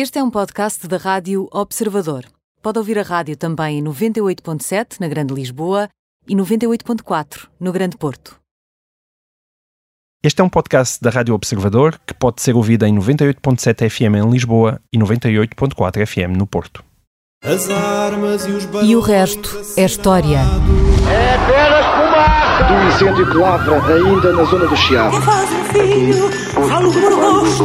Este é um podcast da Rádio Observador. Pode ouvir a rádio também em 98.7 na Grande Lisboa e 98.4 no Grande Porto. Este é um podcast da Rádio Observador que pode ser ouvido em 98.7 FM em Lisboa e 98.4 FM no Porto. As armas e os E o resto é história. É apenas fumaça! Do incêndio que lavra ainda na zona do Chiado. Quem faz um filho, falo meu rosto.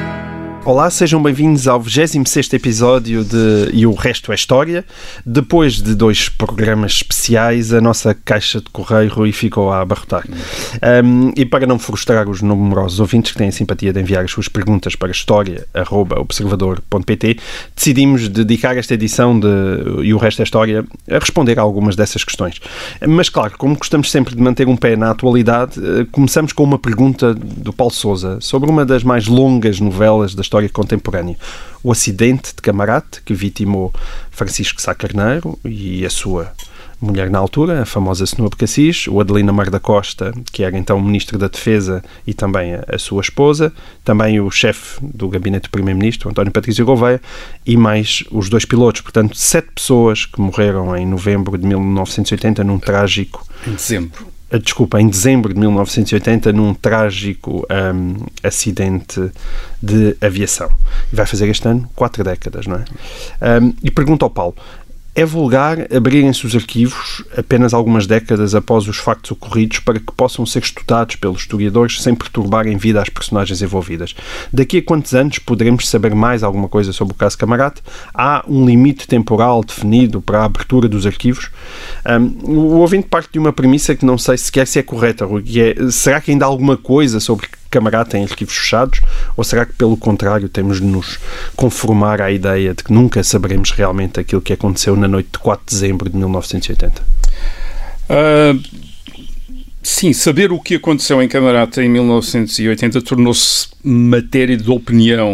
Olá, sejam bem-vindos ao 26 episódio de E o Resto é História. Depois de dois programas especiais, a nossa caixa de correio Rui ficou a abarrotar. Um, e para não frustrar os numerosos ouvintes que têm a simpatia de enviar as suas perguntas para história.observador.pt, decidimos dedicar esta edição de E o Resto é História a responder a algumas dessas questões. Mas, claro, como gostamos sempre de manter um pé na atualidade, eh, começamos com uma pergunta do Paulo Souza sobre uma das mais longas novelas da história contemporânea. O acidente de Camarate, que vitimou Francisco Sá Carneiro e a sua mulher na altura, a famosa Senhora Cassis, o Adelina Mar da Costa, que era então Ministro da Defesa e também a, a sua esposa, também o chefe do gabinete do Primeiro-Ministro, António Patrício Gouveia, e mais os dois pilotos. Portanto, sete pessoas que morreram em novembro de 1980 num trágico... Em dezembro desculpa, em dezembro de 1980, num trágico um, acidente de aviação. E vai fazer este ano quatro décadas, não é? Um, e pergunto ao Paulo: é vulgar abrirem-se os arquivos apenas algumas décadas após os factos ocorridos para que possam ser estudados pelos historiadores sem perturbarem vida às personagens envolvidas. Daqui a quantos anos poderemos saber mais alguma coisa sobre o caso Camarate? Há um limite temporal definido para a abertura dos arquivos? Um, o ouvinte parte de uma premissa que não sei sequer se é correta, que é, será que ainda há alguma coisa sobre Camará tem arquivos fechados? Ou será que, pelo contrário, temos de nos conformar à ideia de que nunca saberemos realmente aquilo que aconteceu na noite de 4 de dezembro de 1980? Uh, sim, saber o que aconteceu em Camarata em 1980 tornou-se matéria de opinião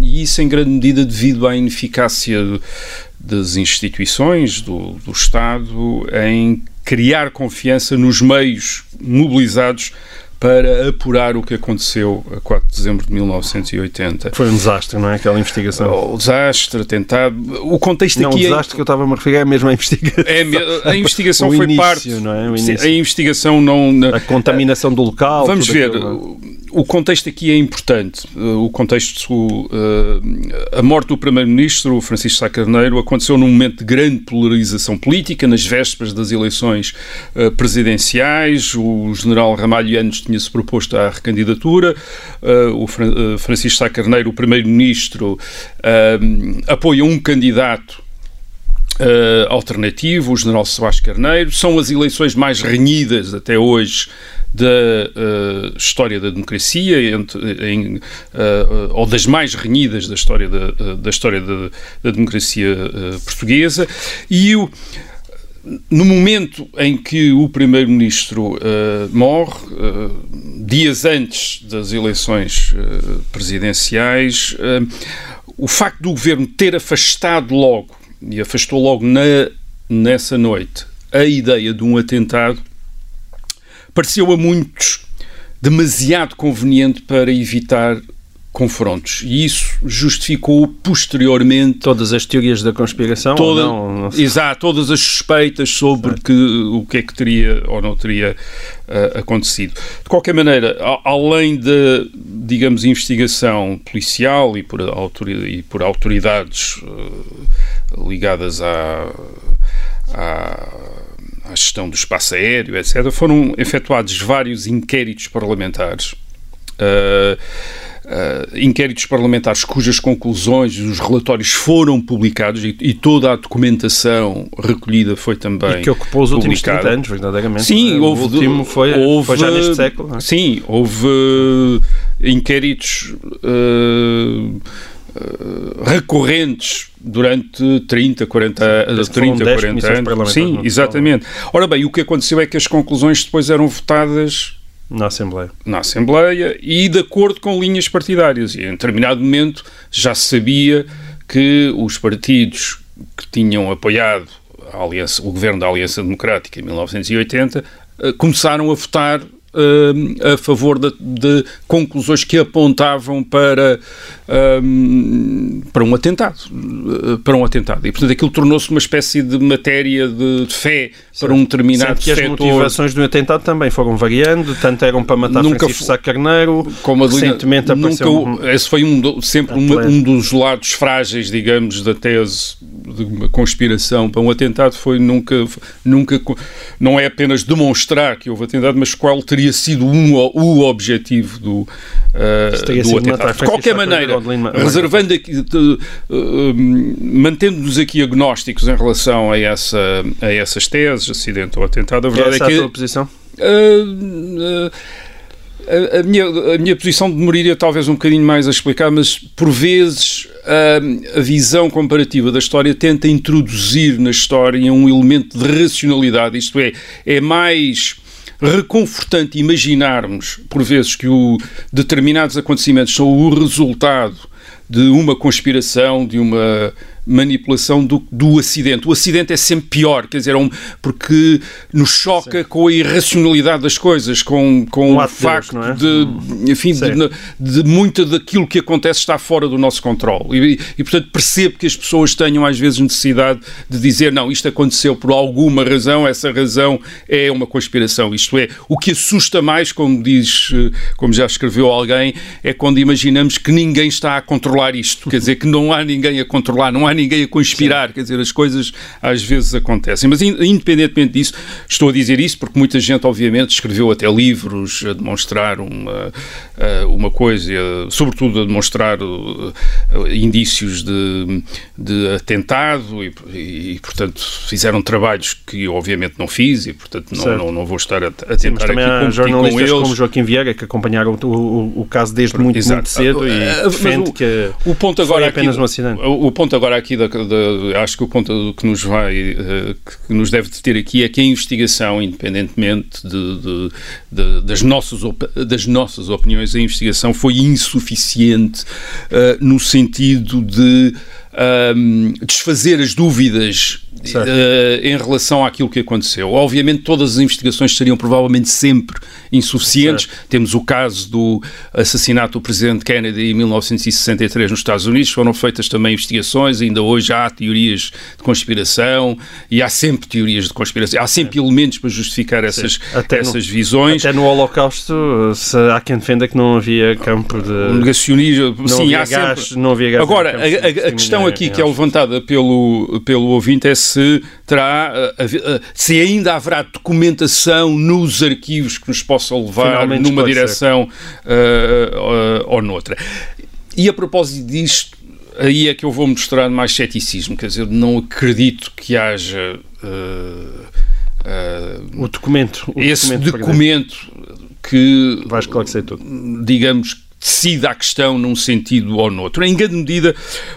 e isso em grande medida devido à ineficácia das instituições, do, do Estado, em criar confiança nos meios mobilizados para apurar o que aconteceu a 4 de dezembro de 1980. Foi um desastre, não é? Aquela investigação. O desastre, tentado. O contexto não, aqui. o é- desastre é... que eu estava a me referir é mesmo a investigação. É, a investigação foi início, parte. Não é? o início. A investigação não. A contaminação do local. Vamos ver. Aquilo, o contexto aqui é importante. O contexto, a morte do Primeiro-Ministro, Francisco Sá Carneiro, aconteceu num momento de grande polarização política, nas vésperas das eleições eh, presidenciais. O general Ramalho Anos tinha-se proposto à recandidatura. Eh, o eh, Francisco Sá Carneiro, o Primeiro-Ministro, apoia um candidato Uh, alternativo, o general Soares Carneiro. São as eleições mais renhidas até hoje da uh, história da democracia, entre, em, uh, ou das mais renhidas da história da, da história da, da democracia portuguesa. E o no momento em que o primeiro-ministro uh, morre, uh, dias antes das eleições uh, presidenciais, o facto do governo ter afastado logo e afastou logo na, nessa noite a ideia de um atentado, pareceu a muitos demasiado conveniente para evitar confrontos. E isso justificou posteriormente. Todas as teorias da conspiração? Toda, não, não Exato, todas as suspeitas sobre que, o que é que teria ou não teria uh, acontecido. De qualquer maneira, a, além da, digamos, investigação policial e por, e por autoridades uh, ligadas à, à à gestão do espaço aéreo, etc., foram efetuados vários inquéritos parlamentares. Uh, uh, inquéritos parlamentares cujas conclusões, os relatórios foram publicados e, e, toda a documentação recolhida foi também. E que ocupou os últimos 30 anos, verdadeiramente. Sim, houve, o último foi, houve, foi já neste século. É? Sim, houve uh, inquéritos. Uh, recorrentes durante 30, 40, 30, 40 anos. Sim, exatamente. Ora bem, o que aconteceu é que as conclusões depois eram votadas na Assembleia. Na Assembleia e de acordo com linhas partidárias. E em determinado momento já se sabia que os partidos que tinham apoiado aliança, o governo da Aliança Democrática em 1980 eh, começaram a votar uh, a favor de, de, conclusões que apontavam para, um, para um atentado. Uh, para um atentado. E, portanto, aquilo tornou-se uma espécie de matéria de, de fé para um determinado que as motivações do atentado também foram variando, tanto eram para matar nunca Francisco Sá Carneiro, como a recentemente nunca, um, Esse foi um, sempre um, um dos lados frágeis, digamos, da tese de uma conspiração para um atentado, foi nunca, nunca não é apenas demonstrar que houve atentado, mas qual teria sido um, o objetivo do, uh, do atentado. De qualquer maneira, reservando aqui, uh, mantendo-nos aqui agnósticos em relação a, essa, a essas teses, acidente ou atentado, a verdade é que... É a tua posição? Uh, a, a, minha, a minha posição demoraria talvez um bocadinho mais a explicar, mas por vezes a, a visão comparativa da história tenta introduzir na história um elemento de racionalidade, isto é, é mais reconfortante imaginarmos, por vezes, que o, determinados acontecimentos são o resultado de uma conspiração, de uma manipulação do, do acidente. O acidente é sempre pior, quer dizer, é um, porque nos choca Sim. com a irracionalidade das coisas, com, com um o facto é? de, enfim, de, de muito daquilo que acontece está fora do nosso controle. E, e, portanto, percebo que as pessoas tenham às vezes necessidade de dizer, não, isto aconteceu por alguma razão, essa razão é uma conspiração. Isto é, o que assusta mais, como diz, como já escreveu alguém, é quando imaginamos que ninguém está a controlar isto, quer dizer, que não há ninguém a controlar, não há ninguém a conspirar, Sim. quer dizer, as coisas às vezes acontecem. Mas independentemente disso, estou a dizer isso porque muita gente, obviamente, escreveu até livros a demonstrar uma, uma coisa, sobretudo a demonstrar uh, indícios de, de atentado e, e, portanto, fizeram trabalhos que obviamente não fiz e, portanto, não, não, não, vou estar a, a tentar Sim, mas também aqui há jornalistas com eles. como Joaquim Vieira que acompanharam o, o, o caso desde muito, muito cedo e uh, defende o, que o ponto agora apenas aqui, um acidente. O, o ponto agora aqui, da, da, acho que o ponto que nos vai, uh, que nos deve ter aqui é que a investigação, independentemente de, de, de, das, nossas, das nossas opiniões, a investigação foi insuficiente uh, no sentido de um, desfazer as dúvidas uh, em relação àquilo que aconteceu. Obviamente, todas as investigações seriam provavelmente sempre insuficientes. Certo. Temos o caso do assassinato do presidente Kennedy em 1963 nos Estados Unidos, foram feitas também investigações, ainda hoje há teorias de conspiração e há sempre teorias de conspiração, há sempre elementos para justificar essas, essas no, visões. Até no Holocausto, há quem defenda que não havia campo de. Negacionismo, sim, há gás, sempre. Não havia gás Agora, a, a, a questão aqui que é levantada pelo, pelo ouvinte é se terá, eh, eh, se ainda haverá documentação nos arquivos que nos possa levar Finalmente numa direção uh, uh, ou noutra. E a propósito disto, aí é que eu vou mostrar mais ceticismo, quer dizer, não acredito que haja uh, o documento, o esse documento, documento que esclarecer tudo. Digamos decida a questão num sentido ou noutro. Em grande medida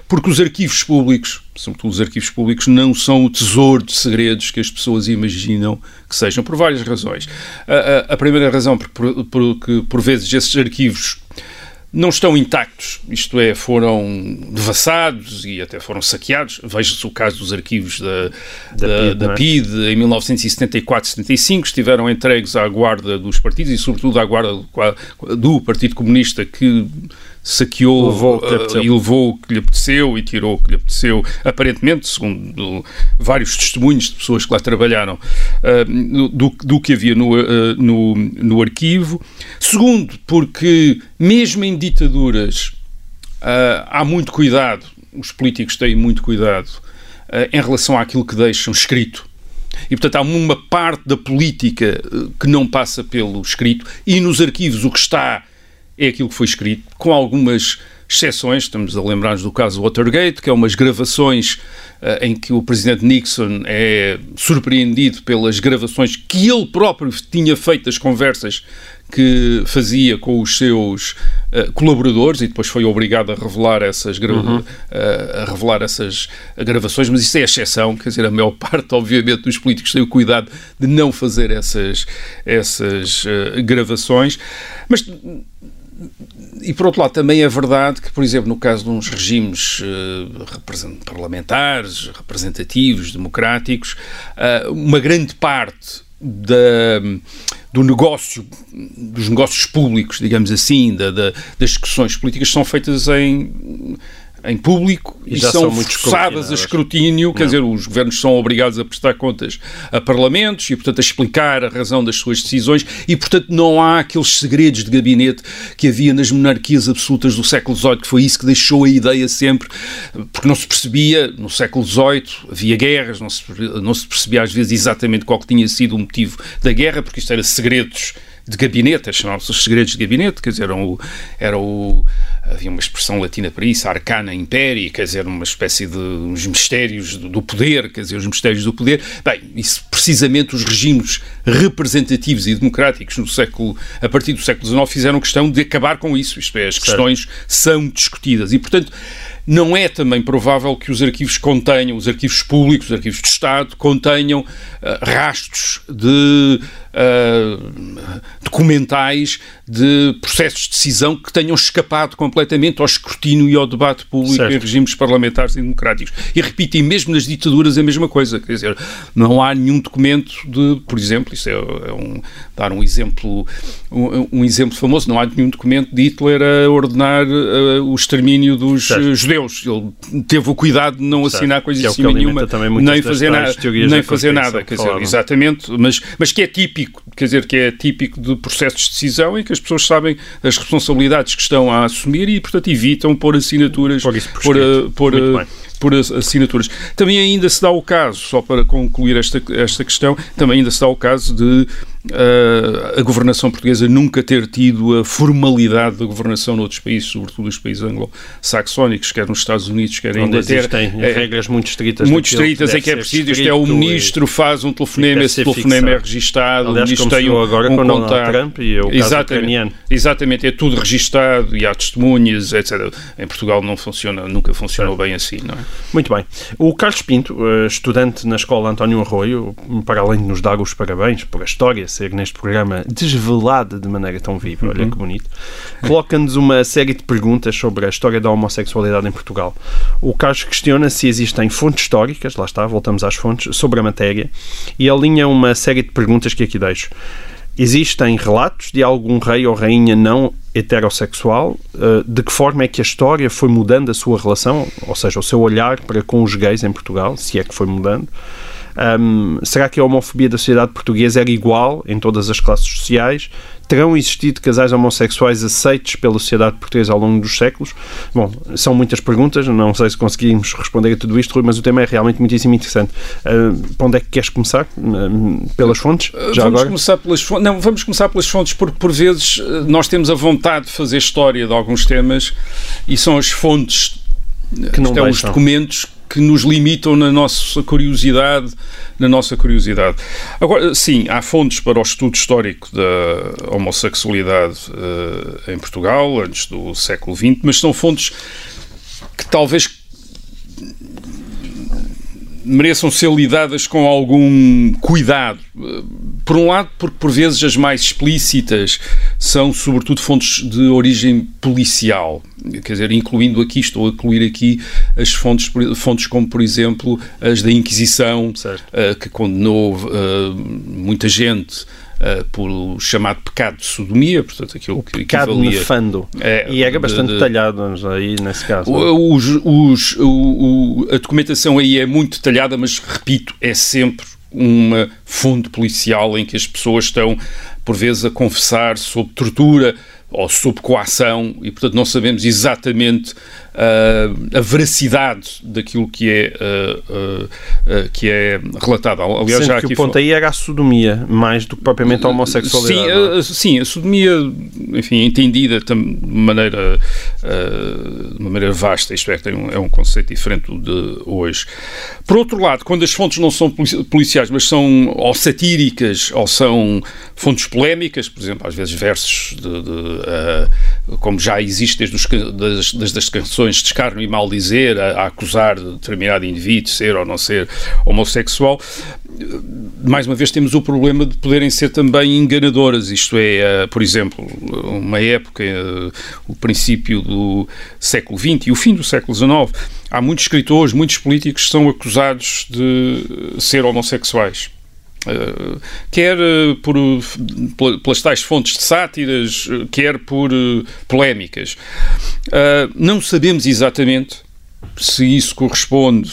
porque os arquivos públicos, sobretudo os arquivos públicos, não são o tesouro de segredos que as pessoas imaginam que sejam, por várias razões. A, a, a primeira razão, porque por, porque por vezes esses arquivos não estão intactos, isto é, foram devassados e até foram saqueados. Veja-se o caso dos arquivos da, da, da, PID, da PID é? em 1974-75, estiveram entregues à guarda dos partidos e, sobretudo, à guarda do, do Partido Comunista que saqueou levou uh, e levou o que lhe apeteceu e tirou o que lhe apeteceu, aparentemente, segundo vários testemunhos de pessoas que lá trabalharam, uh, do, do, que havia no, uh, no, no arquivo. Segundo, porque mesmo em ditaduras há muito cuidado, os políticos têm muito cuidado em relação àquilo que deixam escrito. E, portanto, há uma parte da política que não passa pelo escrito, e nos arquivos o que está é aquilo que foi escrito, com algumas exceções. Estamos a lembrar-nos do caso Watergate, que é umas gravações uh, em que o presidente Nixon é surpreendido pelas gravações que ele próprio tinha feito das conversas que fazia com os seus uh, colaboradores e depois foi obrigado a revelar essas uhum. uh, a revelar essas gravações, mas isso é exceção, quer dizer, a maior parte, obviamente, dos políticos tem o cuidado de não fazer essas, essas gravações, mas e por outro lado, também é verdade que, por exemplo, no caso de uns regimes uh, parlamentares, representativos, democráticos, uh, uma grande parte da, do negócio, dos negócios públicos, digamos assim, da, da, das discussões políticas são feitas em em público e, e são, são forçadas a escrutínio, quer dizer, os governos são obrigados a prestar contas a parlamentos e, portanto, a explicar a razão das suas decisões e, portanto, não há aqueles segredos de gabinete que havia nas monarquias absolutas do século XVIII, que foi isso que deixou a ideia sempre, porque não se percebia, no século XVIII havia guerras, não se, não se percebia às vezes exatamente qual que tinha sido o motivo da guerra, porque isto era segredos de gabinete, chamavam-se os segredos de gabinete, quer dizer, era o, era o, havia uma expressão latina para isso, arcana imperi, quer dizer, uma espécie de uns mistérios do poder, quer dizer, os mistérios do poder. Bem, isso precisamente os regimes representativos e democráticos no século, a partir do século XIX fizeram questão de acabar com isso, isto é, as questões certo. são discutidas e, portanto, não é também provável que os arquivos contenham, os arquivos públicos, os arquivos de Estado, contenham uh, rastros de uh, documentais de processos de decisão que tenham escapado completamente ao escrutínio e ao debate público certo. em regimes parlamentares e democráticos. E repitem, mesmo nas ditaduras, a mesma coisa. Quer dizer, não há nenhum documento de, por exemplo, isso é, é um, dar um exemplo, um, um, exemplo famoso, não há nenhum documento de Hitler a ordenar uh, o extermínio dos certo. judeus Deus. Ele teve o cuidado de não assinar coisa é cima nenhuma, nem fazer, na, nem fazer nada. Quer dizer, exatamente, mas, mas que é típico, quer dizer, que é típico de processos de decisão em que as pessoas sabem as responsabilidades que estão a assumir e, portanto, evitam pôr assinaturas, por, por, por, por assinaturas. Também ainda se dá o caso, só para concluir esta, esta questão, também ainda se dá o caso de a governação portuguesa nunca ter tido a formalidade da governação noutros países, sobretudo os países anglo-saxónicos, quer nos Estados Unidos, quer em Inglaterra. Existem é, regras muito estritas. Muito estritas em que é preciso, isto é, o ministro faz um telefonema, esse telefonema é registado, Aliás, o ministro tem um, agora um com contato. Trump e é o exatamente, exatamente, é tudo registado e há testemunhas, etc. Em Portugal não funciona, nunca funcionou bem assim, não é? Muito bem. O Carlos Pinto, eh, estudante na escola António Arroio, para além de nos dar os parabéns por a história ser neste programa desvelada de maneira tão viva, uhum. olha que bonito, coloca-nos uma série de perguntas sobre a história da homossexualidade em Portugal. O Carlos questiona se existem fontes históricas, lá está, voltamos às fontes, sobre a matéria, e alinha uma série de perguntas que aqui deixo. Existem relatos de algum rei ou rainha não heterossexual? Eh, de que forma é que a história foi mudando a sua relação, ou seja, o seu olhar para com os gays em Portugal, se é que foi mudando? Um, será que a homofobia da sociedade portuguesa era igual em todas as classes sociais? Terão existido casais homossexuais aceitos pela sociedade portuguesa ao longo dos séculos? Bom, são muitas perguntas, não sei se conseguimos responder a tudo isto, Rui, mas o tema é realmente muitíssimo interessante. Uh, para onde é que queres começar? Uh, pelas fontes? Já vamos agora? começar pelas fontes. Não, vamos começar pelas fontes, porque por vezes nós temos a vontade de fazer história de alguns temas e são as fontes que não é, os documentos que nos limitam na nossa curiosidade, na nossa curiosidade. Agora, sim, há fontes para o estudo histórico da homossexualidade uh, em Portugal, antes do século XX, mas são fontes que talvez mereçam ser lidadas com algum cuidado. Por um lado, porque por vezes as mais explícitas são sobretudo fontes de origem policial, quer dizer, incluindo aqui, estou a incluir aqui as fontes, fontes como, por exemplo, as da Inquisição, uh, que condenou uh, muita gente uh, por chamado pecado de sodomia, portanto aquilo o que pecado equivalia, nefando. É, e é bastante de, detalhado aí nesse caso. Os, os, o, a documentação aí é muito detalhada, mas repito, é sempre uma fonte policial em que as pessoas estão por vezes a confessar sobre tortura ou sob coação e, portanto, não sabemos exatamente uh, a veracidade daquilo que é, uh, que é relatado. Aliás, Sendo já que o ponto aí era a sodomia, mais do que propriamente a homossexualidade. Sim, a, sim, a sodomia, enfim, entendida de maneira, de uma maneira vasta, isto é, tem um, é um conceito diferente de hoje. Por outro lado, quando as fontes não são policiais, mas são ou satíricas ou são fontes polémicas, por exemplo, às vezes versos de, de como já existe desde, os, das, desde as canções de escárnio e mal dizer, a, a acusar de determinado indivíduo ser ou não ser homossexual, mais uma vez temos o problema de poderem ser também enganadoras, isto é, por exemplo, uma época, o princípio do século XX e o fim do século XIX, há muitos escritores, muitos políticos que são acusados de ser homossexuais. Uh, quer uh, por, pelas tais fontes de sátiras, uh, quer por polémicas. não sabemos exatamente se isso corresponde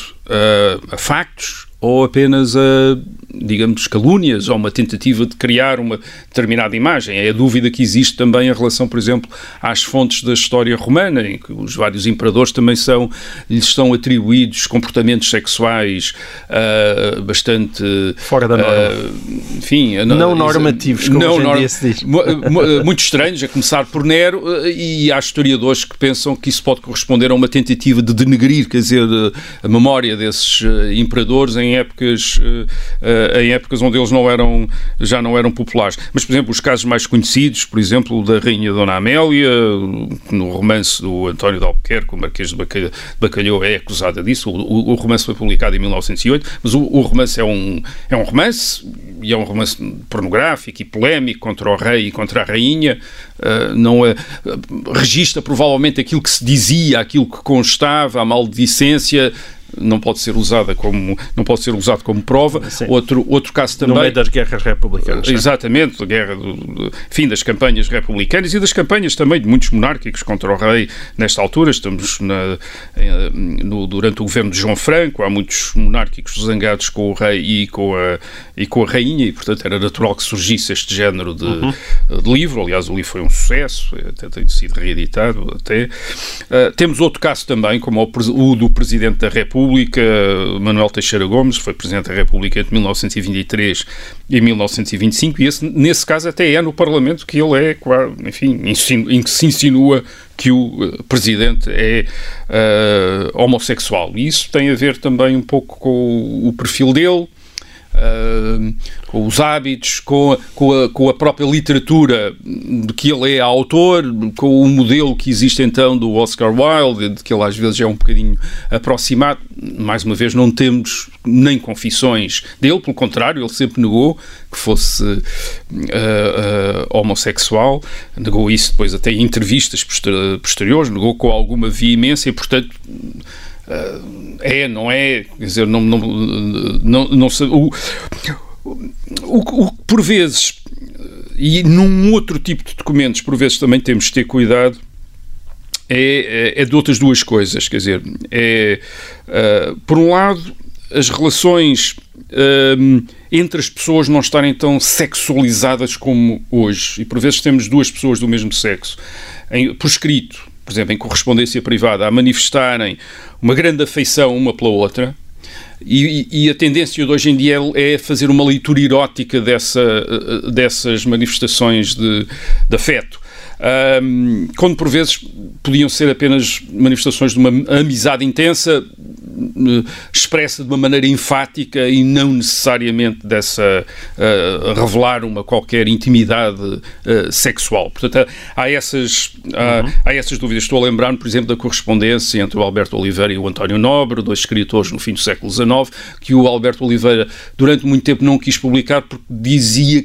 a factos ou apenas a digamos, calúnias ou uma tentativa de criar uma determinada imagem. É a dúvida que existe também em relação, por exemplo, às fontes da história romana, em que os vários imperadores também são, lhes estão atribuídos comportamentos sexuais uh, bastante... Fora da norma. Uh, enfim... Não normativos, como não norm se diz. Muito estranhos, a começar por Nero, e há historiadores que pensam que isso pode corresponder a uma tentativa de denegrir, quer dizer, a memória desses imperadores em épocas uh, em épocas onde eles não eram, já não eram populares. Mas, por exemplo, os casos mais conhecidos, por exemplo, da Rainha Dona Amélia, no romance do António de Albuquerque, o Marquês de Bacalhau é acusada disso. O, o, romance foi publicado em 1908, mas o, o romance é um, é um romance e é um romance pornográfico e polémico contra o rei e contra a rainha, uh, não é, registra provavelmente aquilo que se dizia, aquilo que constava, a maldicência, não pode ser usada como não pode ser usado como prova. Sim. Outro outro caso também no meio das guerras republicanas. Exatamente, da guerra do, fim das campanhas republicanas e das campanhas também de muitos monárquicos contra o rei nesta altura. Estamos na, eh, no, durante o governo de João Franco, há muitos monárquicos zangados com o rei e com a e com a rainha e portanto era natural que surgisse este género de, uhum. de livro. Aliás, o livro foi um sucesso, até tem sido reeditado até. Uh, temos outro caso também, como o, o do presidente da República República, Manuel Teixeira Gomes, foi Presidente da República entre 1923 e 1925, e esse, nesse caso até é no Parlamento que ele é, enfim, em que se insinua que o eh, Presidente é uh, homossexual. E isso tem a ver também um pouco com o perfil dele, Uh, com os hábitos, com a, com, a, com a, própria literatura de que ele é autor, com o modelo que existe então do Oscar Wilde, de que ele às vezes é um bocadinho aproximado. Mais uma vez, não temos nem confissões dele, pelo contrário, ele sempre negou que fosse uh, uh, homossexual, negou isso depois até em entrevistas posteriores, negou com alguma veemência, e portanto é, não é, quer dizer, não, não, não, não o, o, o, por vezes, e num outro tipo de documentos, por vezes também temos de ter cuidado, é, é, é de outras duas coisas, quer dizer, é, uh, por um lado, as relações uh, entre as pessoas não estarem tão sexualizadas como hoje, e por vezes temos duas pessoas do mesmo sexo, em, por escrito, por exemplo, em correspondência privada, a manifestarem uma grande afeição uma pela outra. E, e, a tendência de hoje em dia é fazer uma leitura erótica dessa, dessas manifestações de, de afeto. Um, quando por vezes podiam ser apenas manifestações de uma amizade intensa, eh, expressa de uma maneira enfática e não necessariamente dessa uh, revelar uma qualquer intimidade uh, sexual. Portanto, há essas, há, uhum. há essas dúvidas. Estou a lembrar-me, por exemplo, da correspondência entre o Alberto Oliveira e o António Nobre, dois escritores no fim do século XIX, que o Alberto Oliveira durante muito tempo não quis publicar porque dizia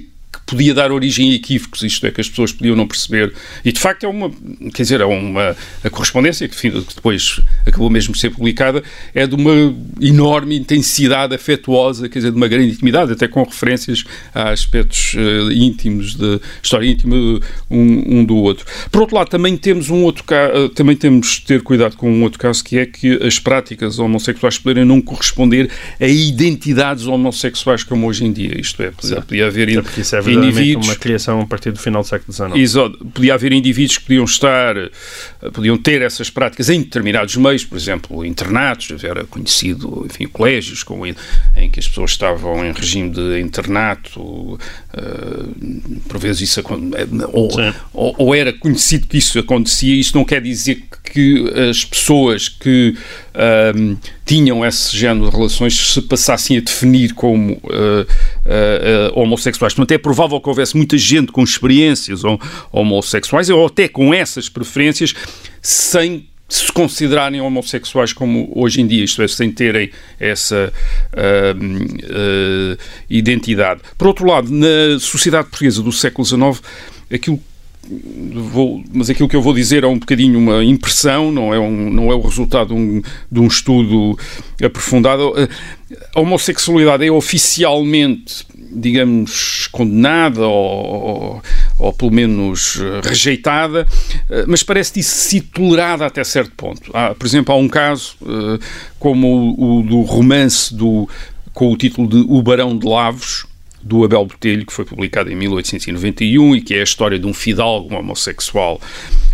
podia dar origem a equívocos, isto é, que as pessoas podiam não perceber. E de facto é uma, quer dizer, é uma a correspondência que, depois acabou mesmo por ser publicada, é de uma enorme intensidade afetuosa, quer dizer, de uma grande intimidade, até com referências a aspectos uh, íntimos, de história íntima um, um, do outro. Por outro lado, também temos um outro caso, também temos de ter cuidado com um outro caso que é que as práticas homossexuais poderem não corresponder a identidades homossexuais como hoje em dia. Isto é, podia, podia haver é indivíduos. Uma criação a partir do final do século XIX. Exato. Podia haver indivíduos que podiam estar, podiam ter essas práticas em determinados meios, por exemplo, internatos, era conhecido, enfim, colégios com, em que as pessoas estavam em regime de internato, uh, por vezes isso ou, ou, ou, era conhecido que isso acontecia. Isto não quer dizer que as pessoas que um, tinham esse género de relações se passassem a definir como uh, uh, uh, homossexuais. Portanto, é provável que houvesse muita gente com experiências homossexuais ou até com essas preferências sem se considerarem homossexuais como hoje em dia, isto é, sem terem essa uh, identidade. Por outro lado, na sociedade portuguesa do século XIX, aquilo Vou, mas aquilo que eu vou dizer é um bocadinho uma impressão, não é, um, não é o resultado de um, de um estudo aprofundado. A homossexualidade é oficialmente digamos, condenada ou, ou, pelo menos eh, rejeitada, eh, mas parece se tolerada até certo ponto. Há, por exemplo, há um caso eh, como o, o do romance do, com o título de O Barão de Lavos, do Abel Botelho, que foi publicado em 1891 e que é a história de um fidalgo homossexual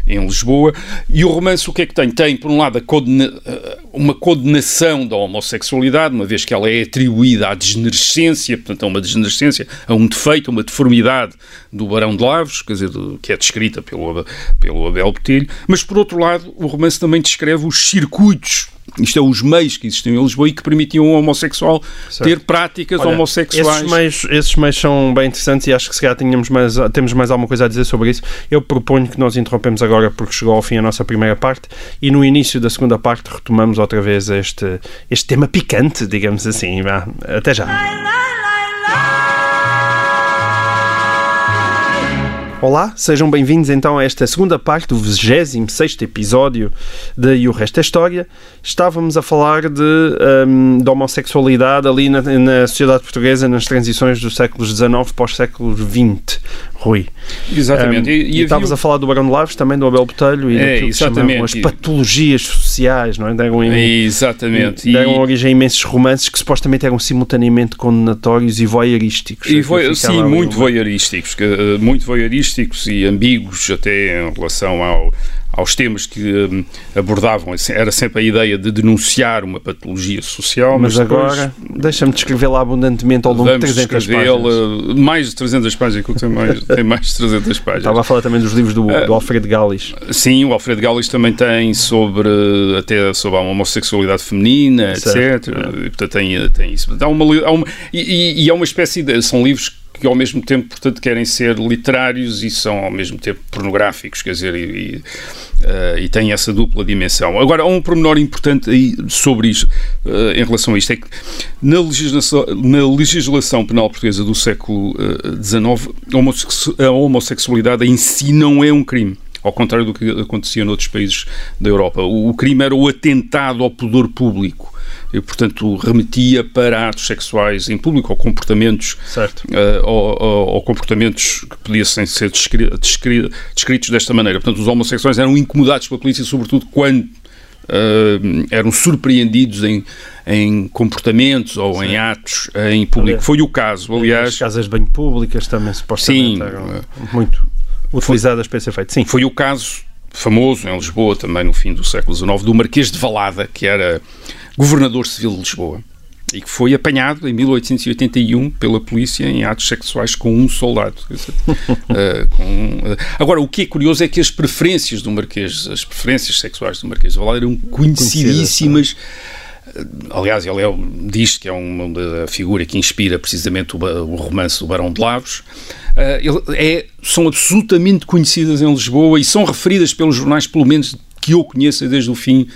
em Lisboa. E o romance o que é que tem? Tem, por um lado, condena uma condenação da homossexualidade, uma vez que ela é atribuída à degenerescência, portanto, a uma degenerescência, a um defeito, a uma deformidade do Barão de Lavos, quer dizer, que é descrita pelo, pelo Abel Botelho, mas, por outro lado, o romance também descreve os circuitos isto é, os meios que existiam em Lisboa e que permitiam ao homossexual certo. ter práticas Olha, homossexuais. Esses meios, esses meios são bem interessantes e acho que se calhar tínhamos mais, temos mais alguma coisa a dizer sobre isso. Eu proponho que nós interrompemos agora porque chegou ao fim a nossa primeira parte e no início da segunda parte retomamos outra vez este, este tema picante, digamos assim. Até já. Olá, sejam bem-vindos então a esta segunda parte do 26 episódio de E o Resto é História. Estávamos a falar de, um, de homossexualidade ali na, na, sociedade portuguesa nas transições dos séculos XIX para os séculos XX, Rui. Exatamente. Um, e, e, e estavas a falar do Barão de Laves, também do Abel Botelho e é, exatamente. as patologias sociais, não é? Deram, exatamente. Deram e... origem a imensos romances que supostamente eram simultaneamente condenatórios e voyeurísticos. E vo... Sim, muito voyeurísticos, eh, muito voyeurísticos e ambíguos até em relação ao, aos temas que um, abordavam. Era sempre a ideia de denunciar uma patologia social. Mas, mas agora, deixa-me descrevê-la abundantemente ao longo de 300 páginas. Mais de 300 páginas, que tem mais, tem mais de 300 páginas. Estava a falar também dos livros do, do Alfredo Gallis. Sim, o Alfredo Gallis também tem sobre, até sobre a homossexualidade feminina, certo. etc. É. E, portanto, tem, tem isso. Há uma, há uma, e, e é uma espécie de... São livros que ao mesmo tempo, portanto, querem ser literários e são ao mesmo tempo pornográficos, quer dizer, e, e, uh, e têm essa dupla dimensão. Agora, há um pormenor importante aí sobre isto, uh, em relação a isto, é que na legislação, na legislação penal portuguesa do século XIX, uh, a homossexualidade em si não é um crime ao contrário do que acontecia noutros países da Europa. O, crime era o atentado ao pudor público e, portanto, remetia para atos sexuais em público ou comportamentos, uh, ou, ou, ou, comportamentos que podiam ser descri descri descritos desta maneira. Portanto, os homossexuais eram incomodados pela polícia, sobretudo quando uh, eram surpreendidos em, em comportamentos ou Sim. em atos em público. Foi o caso, aliás. As casas de banho públicas também supostamente Sim, eram muito utilizadas para esse efeito. Sim. Foi o caso famoso em Lisboa, também no fim do século XIX, do Marquês de Valada, que era governador civil de Lisboa e que foi apanhado em 1881 pela polícia em atos sexuais com um soldado. uh, com, uh, agora, o que é curioso é que as preferências do Marquês, as preferências sexuais do Marquês de Valada eram conhecidíssimas. Aliás, ele é, diz que é uma, figura que inspira precisamente o, o romance do Barão de Lavos. Uh, é, são absolutamente conhecidas em Lisboa e são referidas pelos jornais, pelo menos que eu conheça desde o fim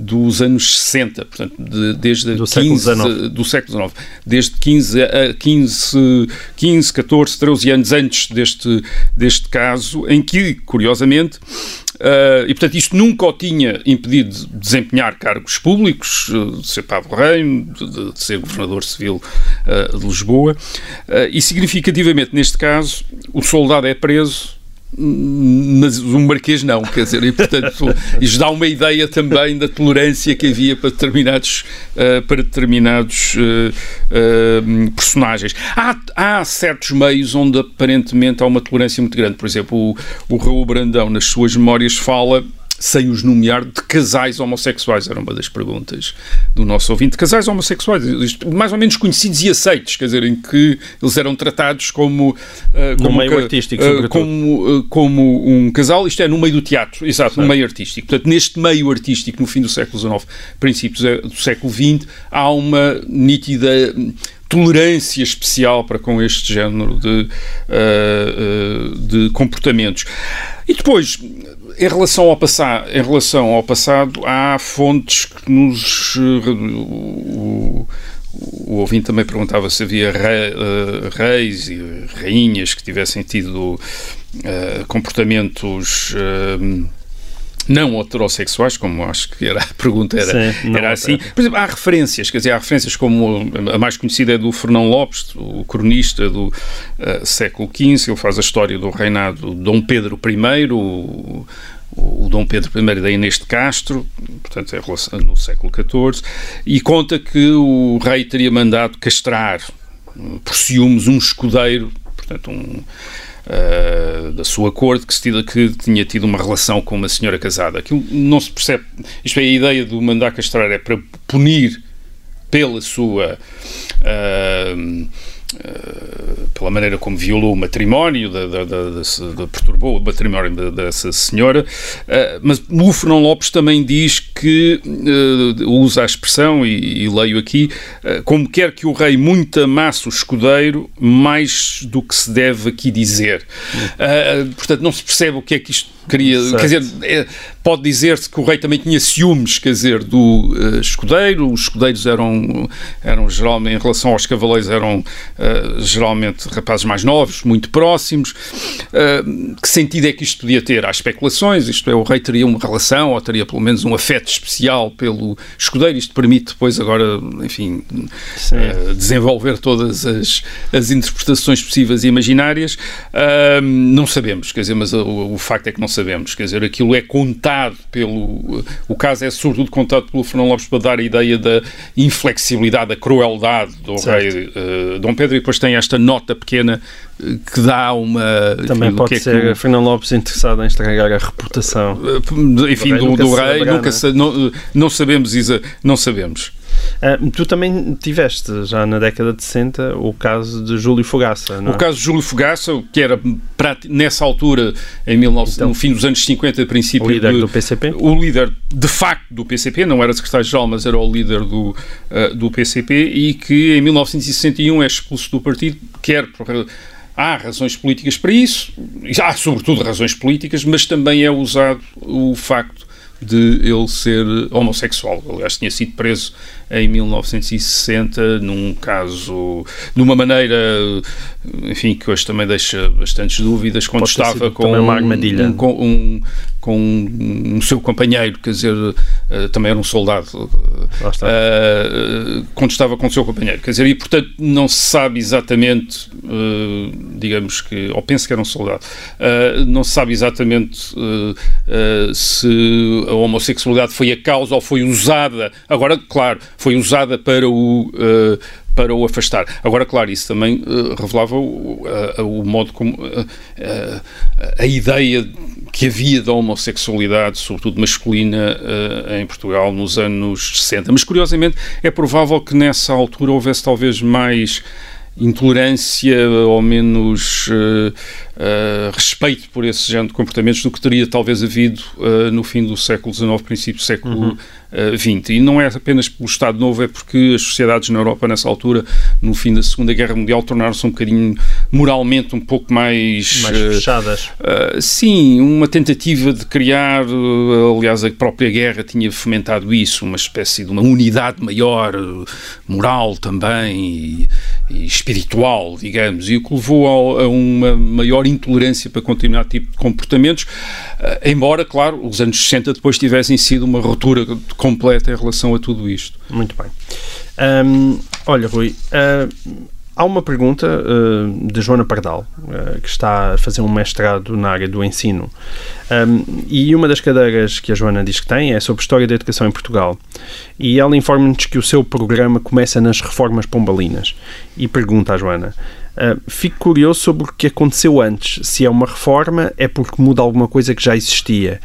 dos anos 60, portanto, de, desde do 15, século XIX. do século XIX, desde 15 a 15, 15, 14, 13 anos antes deste, deste caso, em que, curiosamente, Uh, e, portanto, isto nunca o tinha impedido de desempenhar cargos públicos, de ser Pablo Reino, de, de, ser governador civil uh, de Lisboa. Uh, e, significativamente, neste caso, o soldado é preso mas o Marquês não, quer dizer, e portanto isto dá uma ideia também da tolerância que havia para determinados, uh, para determinados uh, uh, personagens. Há, há certos meios onde aparentemente há uma tolerância muito grande, por exemplo, o, o Raul Brandão nas suas memórias fala sem os nomear, de casais homossexuais? Era uma das perguntas do nosso ouvinte. Casais homossexuais, mais ou menos conhecidos e aceitos, quer dizer, em que eles eram tratados como. Uh, como no meio artístico, uh, como, uh, como um casal, isto é, no meio do teatro, exato, certo. no meio artístico. Portanto, neste meio artístico, no fim do século XIX, princípios do século XX, há uma nítida tolerância especial para com este género de, uh, uh, de comportamentos. E depois, em relação ao, passado, em relação ao passado, há fontes que nos. O, o ouvinte também perguntava se havia reis e rainhas que tivessem tido uh, comportamentos. Não heterossexuais, como acho que era a pergunta era, Sim, era assim. Por exemplo, há referências, quer dizer, há referências como a mais conhecida é do Fernão Lopes, o cronista do uh, século XV, ele faz a história do reinado de Dom Pedro I, o, o Dom Pedro I da Inês de Castro, portanto é no século XIV, e conta que o rei teria mandado castrar por ciúmes um escudeiro, portanto um uh, da sua corte que, que tinha tido uma relação com uma senhora casada. Aquilo não se percebe. Isto é, a ideia do mandar castrar é para punir pela sua. Uh, pela maneira como violou o matrimónio, da, da, da, da perturbou o matrimónio dessa senhora, uh, mas o Fernão Lopes também diz que, uh, usa a expressão, e, e leio aqui, como quer que o rei muito amasse o escudeiro, mais do que se deve aqui dizer. portanto, não se percebe o que é que isto queria. Certo. Quer dizer, é, pode dizer-se que o rei também tinha ciúmes, quer dizer, do uh, escudeiro. Os escudeiros eram, eram geralmente, em relação aos cavaleiros, eram uh, geralmente rapazes mais novos, muito próximos. Uh, que sentido é que isto podia ter? Há especulações, isto é, o rei teria uma relação ou teria pelo menos um afeto especial pelo escudeiro. Isto permite depois agora, enfim, desenvolver todas as, as interpretações possíveis e imaginárias. não sabemos, quer dizer, mas o, o facto é que não sabemos. Quer dizer, aquilo é contado pelo. O caso é sobretudo contado pelo Fernão Lopes para dar a ideia da inflexibilidade, da crueldade do certo. rei uh, Dom Pedro e depois tem esta nota pequena eh, que dá uma. Também pode é ser que, Fernão Lopes interessado em estragar a reputação. Eh, enfim, do, do rei, nunca, não, não sabemos, Isa, não sabemos. Uh, tu também tiveste, já na década de 60, o caso de Júlio Fogaça, não é? O caso de Júlio Fogaça, que era nessa altura, em 19, então, no fim dos anos 50, princípio... O líder de, do PCP? O líder, de facto, do PCP, não era secretário-geral, mas era o líder do, uh, do PCP, e que em 1961 é expulso do partido, quer por há razões políticas para isso, há sobretudo razões políticas, mas também é usado o facto de ele ser homossexual. Aliás, tinha sido preso em 1960 num caso, de uma maneira, enfim, que hoje também deixa bastantes dúvidas, quando Pode estava com uma armadilha. Um, com, um, com um seu companheiro, quer dizer, uh, também era um soldado, uh, quando estava com o seu companheiro, quer dizer, e portanto não se sabe exatamente, uh, digamos que, ou penso que era um soldado, não se sabe exatamente se a homossexualidade foi a causa ou foi usada, agora, claro, foi usada para o para o afastar. Agora, claro, isso também uh, revelava o, uh, o, modo como uh, a ideia que havia da homossexualidade, sobretudo masculina, em Portugal nos anos 60. Mas, curiosamente, é provável que nessa altura houvesse talvez mais intolerância ou menos uh, uh, respeito por esse género de comportamentos do que teria talvez havido uh, no fim do século XIX, princípio do século uhum. XX. E não é apenas pelo Estado Novo, é porque as sociedades na Europa, nessa altura, no fim da Segunda Guerra Mundial, tornaram-se um bocadinho moralmente um pouco mais... Mais fechadas. sim, uma tentativa de criar, aliás, a própria guerra tinha fomentado isso, uma espécie de uma unidade maior, moral também, e espiritual, digamos, e o que levou a, a uma maior intolerância para continuar tipo de comportamentos, uh, embora, claro, os anos 60 depois tivessem sido uma ruptura completa em relação a tudo isto. Muito bem. Olha, Rui, uh, há uma pergunta uh, de Joana Pardal, uh, que está a fazer um mestrado na área do ensino. Um, e uma das cadeiras que a Joana diz que tem é sobre História da Educação em Portugal. E ela informa-nos que o seu programa começa nas reformas pombalinas. E pergunta à Joana: uh, Fico curioso sobre o que aconteceu antes. Se é uma reforma, é porque muda alguma coisa que já existia.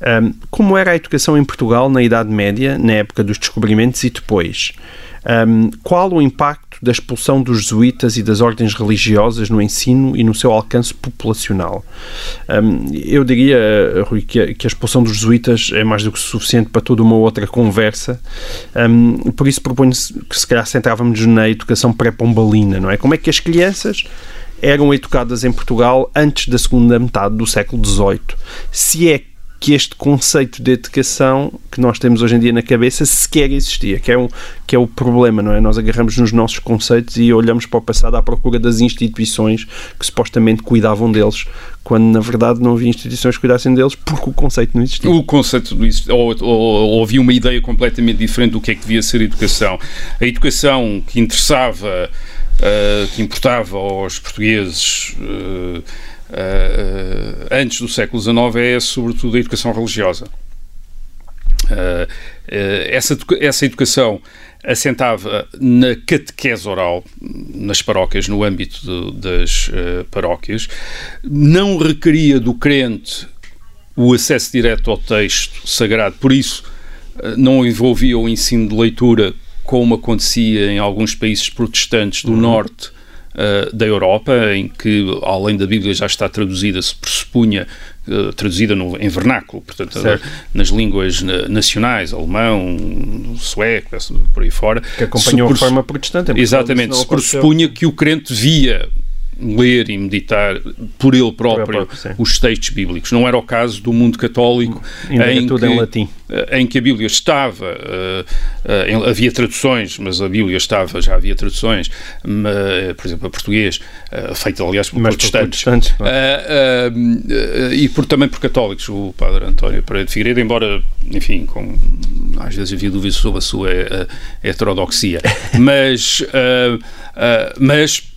Um, como era a educação em Portugal na Idade Média, na época dos descobrimentos e depois? Um, qual o impacto da expulsão dos jesuítas e das ordens religiosas no ensino e no seu alcance populacional? Um, eu diria, Rui, que a, que a, expulsão dos jesuítas é mais do que suficiente para toda uma outra conversa, um, por isso proponho que se calhar centrávamos na educação pré-pombalina, não é? Como é que as crianças eram educadas em Portugal antes da segunda metade do século XVIII. Se é que este conceito de educação que nós temos hoje em dia na cabeça sequer existia, que é, um, que é o problema, não é? Nós agarramos nos nossos conceitos e olhamos para o passado à procura das instituições que supostamente cuidavam deles, quando na verdade não havia instituições que cuidassem deles porque o conceito não existia. O conceito não existia, ou, ou, ou havia uma ideia completamente diferente do que é que devia ser a educação. A educação que interessava, uh, que importava aos portugueses. Uh, uh, antes do século XIX é sobretudo a educação religiosa. Uh, essa, essa educação assentava na catequese oral nas paróquias, no âmbito de, das paróquias, não requeria do crente o acesso direto ao texto sagrado, por isso não envolvia o ensino de leitura como acontecia em alguns países protestantes do uhum. norte uh, da Europa, em que, além da Bíblia já está traduzida, se pressupunha uh, traduzida no, em vernáculo, portanto, certo. nas línguas nacionais, alemão, sueco, por aí fora. Que acompanhou a reforma protestante. Exatamente, se pressupunha que o crente via ler e meditar por ele próprio, próprio os textos bíblicos. Não era o caso do mundo católico em que, em latim. Eh, em que a Bíblia estava, uh, uh, havia traduções, mas a Bíblia estava, já havia traduções, uh, por exemplo, a português, feita aliás por mas protestantes, por protestantes e por, também por católicos, o padre António Pereira de Figueiredo, embora, enfim, com, às vezes havia dúvidas sobre a sua heterodoxia, mas, mas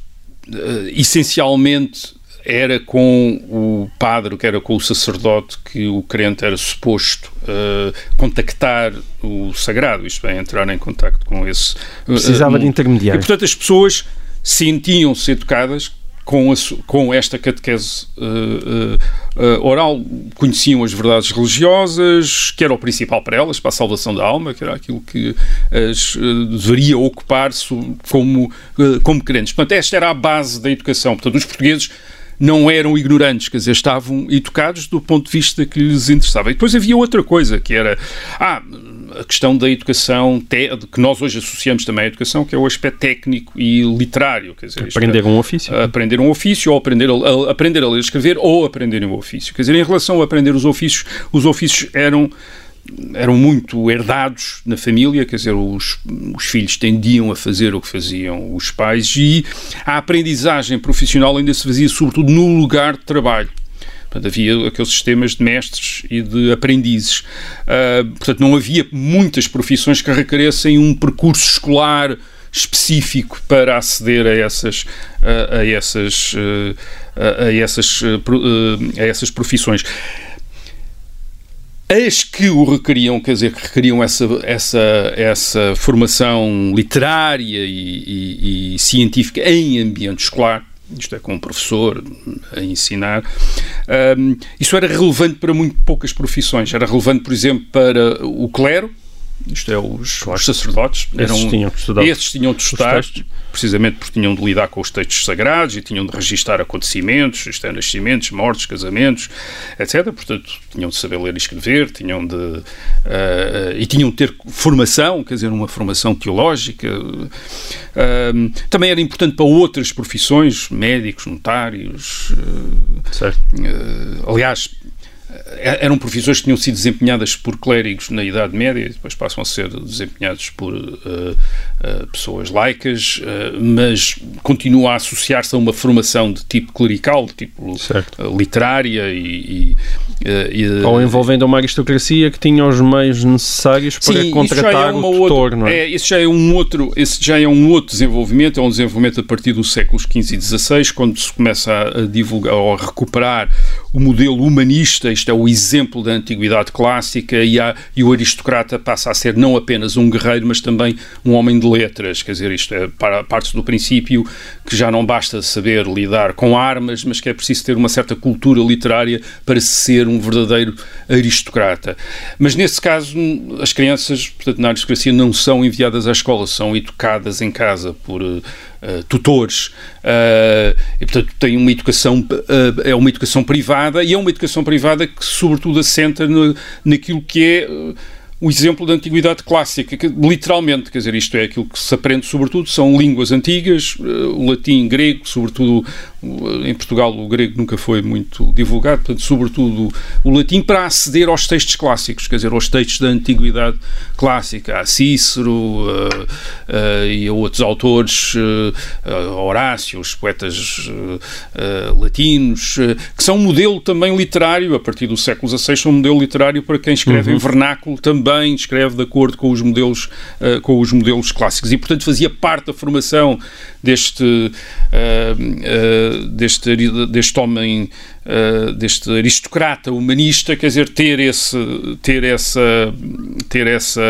essencialmente era com o padre, que era com o sacerdote, que o crente era suposto uh, contactar o sagrado, isto é, entrar em contacto com esse. Uh, Precisava de intermediário. E, portanto, as pessoas sentiam-se educadas com, a, com esta catequese uh, uh, oral, conheciam as verdades religiosas, que era o principal para elas, para a salvação da alma, que era aquilo que as deveria ocupar-se como, como crentes. Portanto, esta era a base da educação. Portanto, os portugueses não eram ignorantes, quer dizer, estavam educados do ponto de vista que lhes interessava. E depois havia outra coisa, que era ah, a questão da educação, que nós hoje associamos também à educação, que é o aspecto técnico e literário. Quer dizer, aprender um ofício. Aprender um ofício, ou aprender a, a, aprender a ler e escrever, ou aprender um ofício. Quer dizer, em relação a aprender os ofícios, os ofícios eram eram muito herdados na família, quer dizer, os, os, filhos tendiam a fazer o que faziam os pais e a aprendizagem profissional ainda se fazia sobretudo no lugar de trabalho. Portanto, havia aqueles sistemas de mestres e de aprendizes. Uh, portanto, não havia muitas profissões que requeressem um percurso escolar específico para aceder a essas, a, a essas, a, a essas, a essas profissões as que o requeriam, quer dizer, que requeriam essa, essa, essa formação literária e, e, e científica em ambiente escolar, isto é, com um professor a ensinar, um, isso era relevante para muito poucas profissões. Era relevante, por exemplo, para o clero, isto é, os, claro. os sacerdotes. Esses eram, tinham que estudar. Esses tinham de estudar, precisamente porque tinham de lidar com os textos sagrados e tinham de registar acontecimentos, isto é, nascimentos, mortes, casamentos, etc. Portanto, tinham de saber ler e escrever, tinham de... Uh, e tinham de ter formação, quer dizer, uma formação teológica. Uh, também era importante para outras profissões, médicos, notários. Uh, certo. aliás, eram profissões que tinham sido desempenhadas por clérigos na Idade Média e depois passam a ser desempenhados por uh, uh, pessoas laicas, uh, mas continua a associar-se a uma formação de tipo clerical, de tipo literária e, e, e, Ou envolvendo uma aristocracia que tinha os meios necessários para sim, contratar é o tutor, outra, não é? é? Esse já é um outro, esse já é um outro desenvolvimento, é um desenvolvimento a partir dos séculos XV e XVI, quando se começa a divulgar ou a recuperar o modelo humanista, isto é o exemplo da antiguidade clássica, e, há, e o aristocrata passa a ser não apenas um guerreiro, mas também um homem de letras. Quer dizer, isto é para, parte do princípio que já não basta saber lidar com armas, mas que é preciso ter uma certa cultura literária para ser um verdadeiro aristocrata. Mas nesse caso, as crianças, portanto, na aristocracia, não são enviadas à escola, são educadas em casa por Uh, tutores uh, e portanto tem uma educação uh, é uma educação privada e é uma educação privada que sobretudo assenta no, naquilo que é o exemplo da antiguidade clássica, que, literalmente, quer dizer, isto é aquilo que se aprende sobretudo, são línguas antigas, o latim, grego, sobretudo em Portugal o grego nunca foi muito divulgado, portanto, sobretudo o latim, para aceder aos textos clássicos, quer dizer, aos textos da antiguidade clássica, a Cícero uh, uh, e a outros autores, uh, Horácio, os poetas latinos, que são um modelo também literário, a partir do século XVI, são um modelo literário para quem escreve uhum. em vernáculo, também escreve de acordo com os modelos, com os modelos clássicos. E, portanto, fazia parte da formação deste, deste, deste homem, uh, deste aristocrata humanista, quer dizer, ter esse, ter essa, ter essa,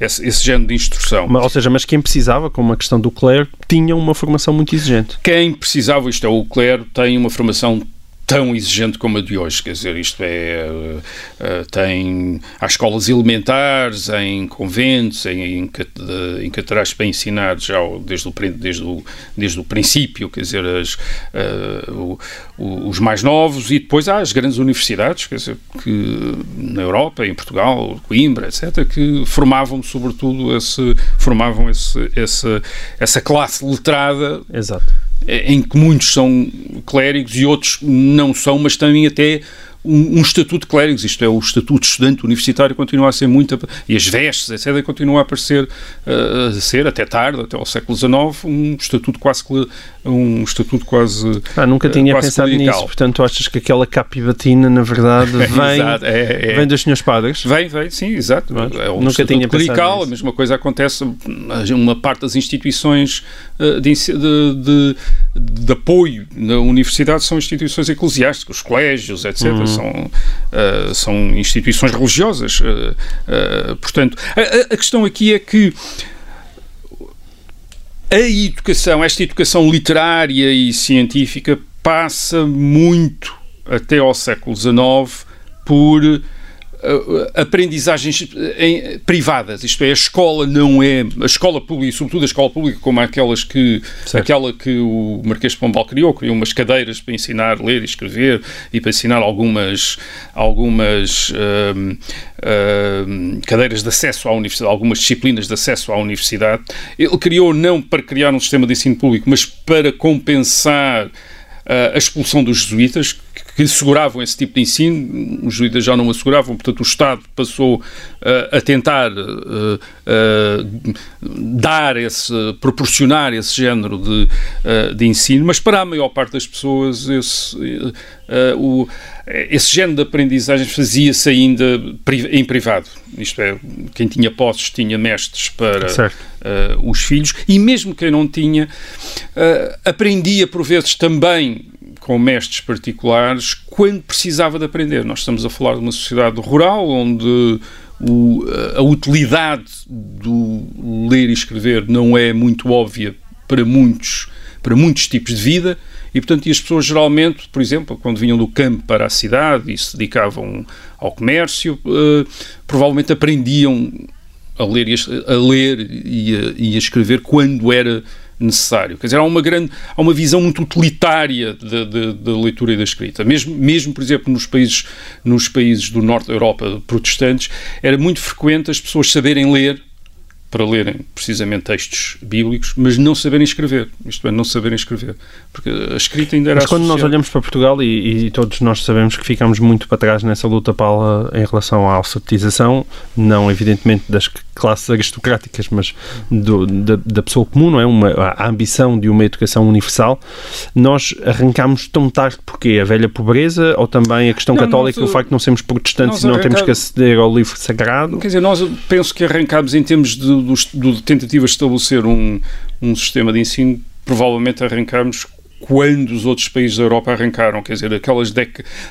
esse, esse género de instrução. Mas, ou seja, mas quem precisava, como a questão do clero, tinha uma formação muito exigente. Quem precisava, isto é, o clero tem uma formação tão exigente como a de hoje, quer dizer, isto é, uh, uh, tem, há escolas elementares, em conventos, em, em, em catedrais para ensinar já desde o, desde o, desde o princípio, quer dizer, as, uh, o, os mais novos, e depois há as grandes universidades, quer dizer, que na Europa, em Portugal, Coimbra, etc., que formavam sobretudo esse, formavam esse, essa, essa classe letrada. Exato em que muitos são clérigos e outros não são, mas também até um, um, estatuto de clérigos, isto é, o estatuto de estudante universitário continua a ser muito, e as vestes, etc., continua a aparecer, uh, a ser, até tarde, até ao século XIX, um estatuto quase, um estatuto quase ah, nunca tinha uh, pensado nisso, portanto, achas que aquela capivatina, na verdade, vem, é, é, vem dos senhores padres? Vem, vem, sim, exato. É um nunca tinha clerical, a mesma coisa acontece, uma parte das instituições uh, de, de, de, de, apoio na universidade são instituições eclesiásticas, os colégios, etc., uhum são, uh, são instituições religiosas. Uh, portanto, a, a, questão aqui é que a educação, esta educação literária e científica, passa muito até ao século XIX por aprendizagens em, privadas, isto é, a escola não é, a escola pública, sobretudo a escola pública como aquelas que, aquela que o Marquês de Pombal criou, criou umas cadeiras para ensinar a ler e escrever e para ensinar algumas, algumas uh, uh, cadeiras de acesso à universidade, algumas disciplinas de acesso à universidade. Ele criou não para criar um sistema de ensino público, mas para compensar a expulsão dos jesuítas, que asseguravam esse tipo de ensino, os jesuítas já não asseguravam, portanto o Estado passou uh, a tentar uh, dar esse, proporcionar esse género de, de ensino, mas para a maior parte das pessoas esse, o, esse género de aprendizagem fazia-se ainda em privado. Isto é, quem tinha posses tinha mestres para os filhos, e mesmo quem não tinha, aprendia por vezes também com mestres particulares quando precisava de aprender. Nós estamos a falar de uma sociedade rural onde o, a utilidade do ler e escrever não é muito óbvia para muitos, para muitos tipos de vida e, portanto, e as pessoas geralmente, por exemplo, quando vinham do campo para a cidade e se dedicavam ao comércio, uh, provavelmente aprendiam a ler, e a, a ler e a, e a escrever quando era necessário. Quer dizer, há uma grande, há uma visão muito utilitária da leitura e da escrita. Mesmo, mesmo, por exemplo, nos países, nos países do norte da Europa protestantes, era muito frequente as pessoas saberem ler para lerem precisamente textos bíblicos, mas não saberem escrever. Isto é, não saberem escrever. Porque a escrita ainda era Mas quando nós olhamos para Portugal, e, e, todos nós sabemos que ficamos muito para trás nessa luta, Paula, em relação à alfabetização, não evidentemente das classes aristocráticas, mas do, da, da, pessoa comum, não é? Uma, a ambição de uma educação universal, nós arrancamos tão tarde porque a velha pobreza ou também a questão não, católica, nós, o facto de não sermos protestantes e não temos que aceder ao livro sagrado? Quer dizer, nós penso que arrancámos em termos de, de, de tentativas de estabelecer um, um sistema de ensino, provavelmente arrancámos quando os outros países da Europa arrancaram, quer dizer, aquelas,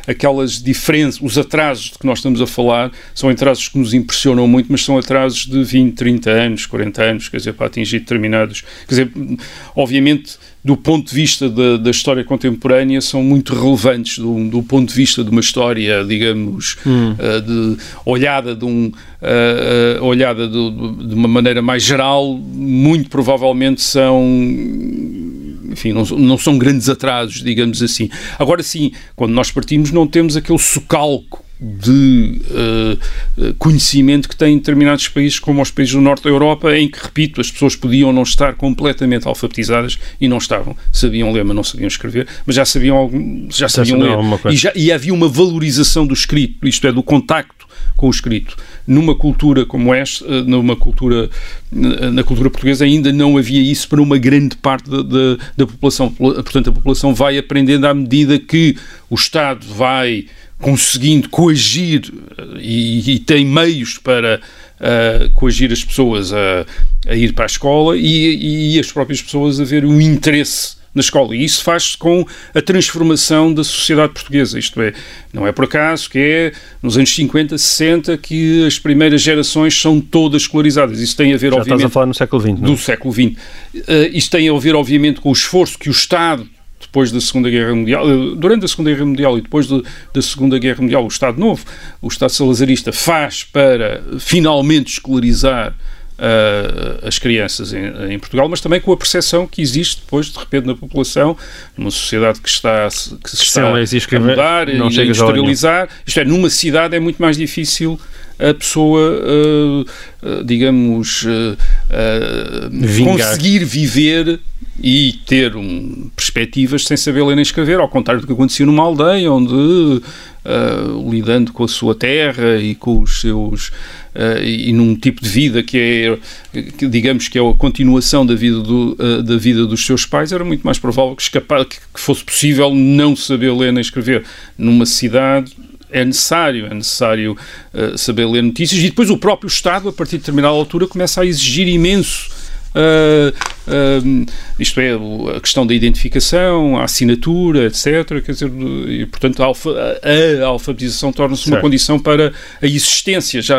aquelas diferenças, os atrasos de que nós estamos a falar, são atrasos que nos impressionam muito, mas são atrasos de 20, 30 anos, 40 anos, quer dizer, para atingir determinados. Quer dizer, obviamente, do ponto de vista da, da história contemporânea, são muito relevantes do, do, ponto de vista de uma história, digamos, hum. uh, de, olhada, de, um, uh, uh, olhada de, de uma maneira mais geral, muito provavelmente são enfim, não, não são grandes atrasos, digamos assim. Agora sim, quando nós partimos, não temos aquele socalco de uh, conhecimento que têm determinados países, como os países do norte da Europa, em que, repito, as pessoas podiam não estar completamente alfabetizadas e não estavam. Sabiam ler, mas não sabiam escrever, mas já sabiam, algum, já sabiam ler. E, já, e havia uma valorização do escrito, isto é, do contacto com o escrito. Numa cultura como esta, eh, numa cultura, na cultura portuguesa, ainda não havia isso para uma grande parte da, da, da população. Portanto, a população vai aprendendo à medida que o Estado vai conseguindo coagir eh, e, e tem meios para uh, coagir as pessoas a, a, ir para a escola e, e as próprias pessoas a ver o interesse na escola. E isso faz-se com a transformação da sociedade portuguesa. Isto é, não é por acaso que é nos anos 50, 60 que as primeiras gerações são todas escolarizadas. Isso tem a ver, Já obviamente... estás a falar no século XX, não? É? Do século XX. Uh, isso tem a ver, obviamente, com o esforço que o Estado depois da Segunda Guerra Mundial, eh, durante a Segunda Guerra Mundial e depois de, da Segunda Guerra Mundial, o Estado Novo, o Estado salazarista faz para finalmente escolarizar uh, as crianças em, em, Portugal, mas também com a percepção que existe depois, de repente, na população, numa sociedade que está, que se está a mudar e a industrializar. Isto é, numa cidade é muito mais difícil a pessoa, uh, uh, digamos, conseguir viver e ter um, perspectivas sem saber ler nem escrever, ao contrário do que acontecia numa aldeia, onde, lidando com a sua terra e com os seus. e num tipo de vida que é, que, digamos, que é a continuação da vida, do, da vida dos seus pais, era muito mais provável que, escapar, que fosse possível não saber ler nem escrever. Numa cidade é necessário, é necessário uh, saber ler notícias e depois o próprio Estado, a partir de determinada altura, começa a exigir imenso Uh, isto é, a questão da identificação, a assinatura, etc. Quer dizer, e, portanto, a, alfa, a, alfabetização torna-se uma condição para a existência, já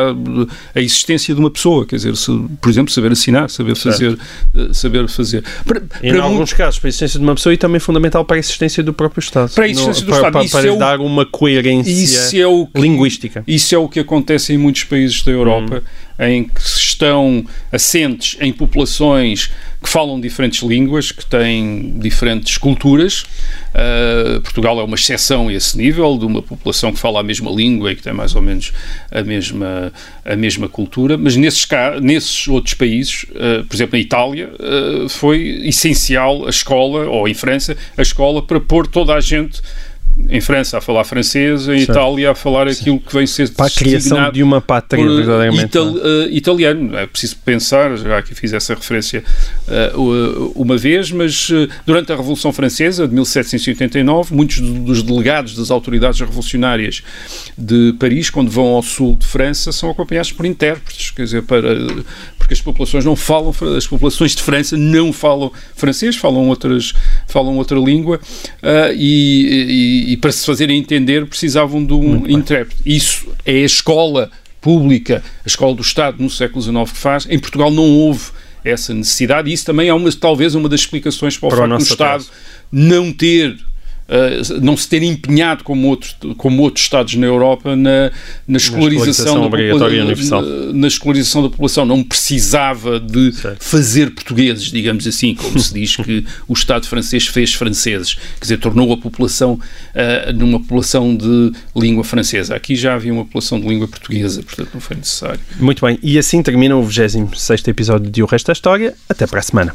a existência de uma pessoa. Quer dizer, se, por exemplo, saber assinar, saber fazer. Uh, saber fazer. Para, em para alguns um, casos, para a existência de uma pessoa e também fundamental para a existência do próprio Estado. Para a existência no, do Estado. Para, para, para é dar uma coerência é o que, linguística. Isso é o que acontece em muitos países da Europa. Hum em que estão assentes em populações que falam diferentes línguas, que têm diferentes culturas. Uh, Portugal é uma exceção a esse nível, de uma população que fala a mesma língua e que tem mais ou menos a mesma, a mesma cultura, mas nesses, nesses outros países, uh, por exemplo, na Itália, uh, foi essencial a escola, ou em França, a escola para pôr toda a gente em França a falar francês, em. Itália a falar aquilo que vem ser para a criação de uma pátria verdadeiramente ital, uh, italiano. É preciso pensar, já que fiz essa referência uh, uma vez, mas uh, durante a Revolução Francesa de 1789, muitos dos delegados das autoridades revolucionárias de Paris, quando vão ao sul de França, são acompanhados por intérpretes, quer dizer, para porque as populações não falam, as populações de França não falam francês, falam outras, falam outra língua uh, e, e, e, para se fazerem entender precisavam de um intérprete. Isso é a escola pública, a escola do Estado no século XIX que faz. Em Portugal não houve essa necessidade e isso também é uma, talvez uma das explicações para o para facto do Estado não ter Uh, não se ter empenhado como outros, como outros Estados na Europa na, na escolarização, na obrigatória universal. Na, na, escolarização da população. Não precisava de certo. fazer portugueses, digamos assim, como se diz que o Estado francês fez franceses. Quer dizer, tornou a população uh, numa população de língua francesa. Aqui já havia uma população de língua portuguesa, portanto não foi necessário. Muito bem. E assim termina o 26 episódio de O Resto da História. Até para a semana.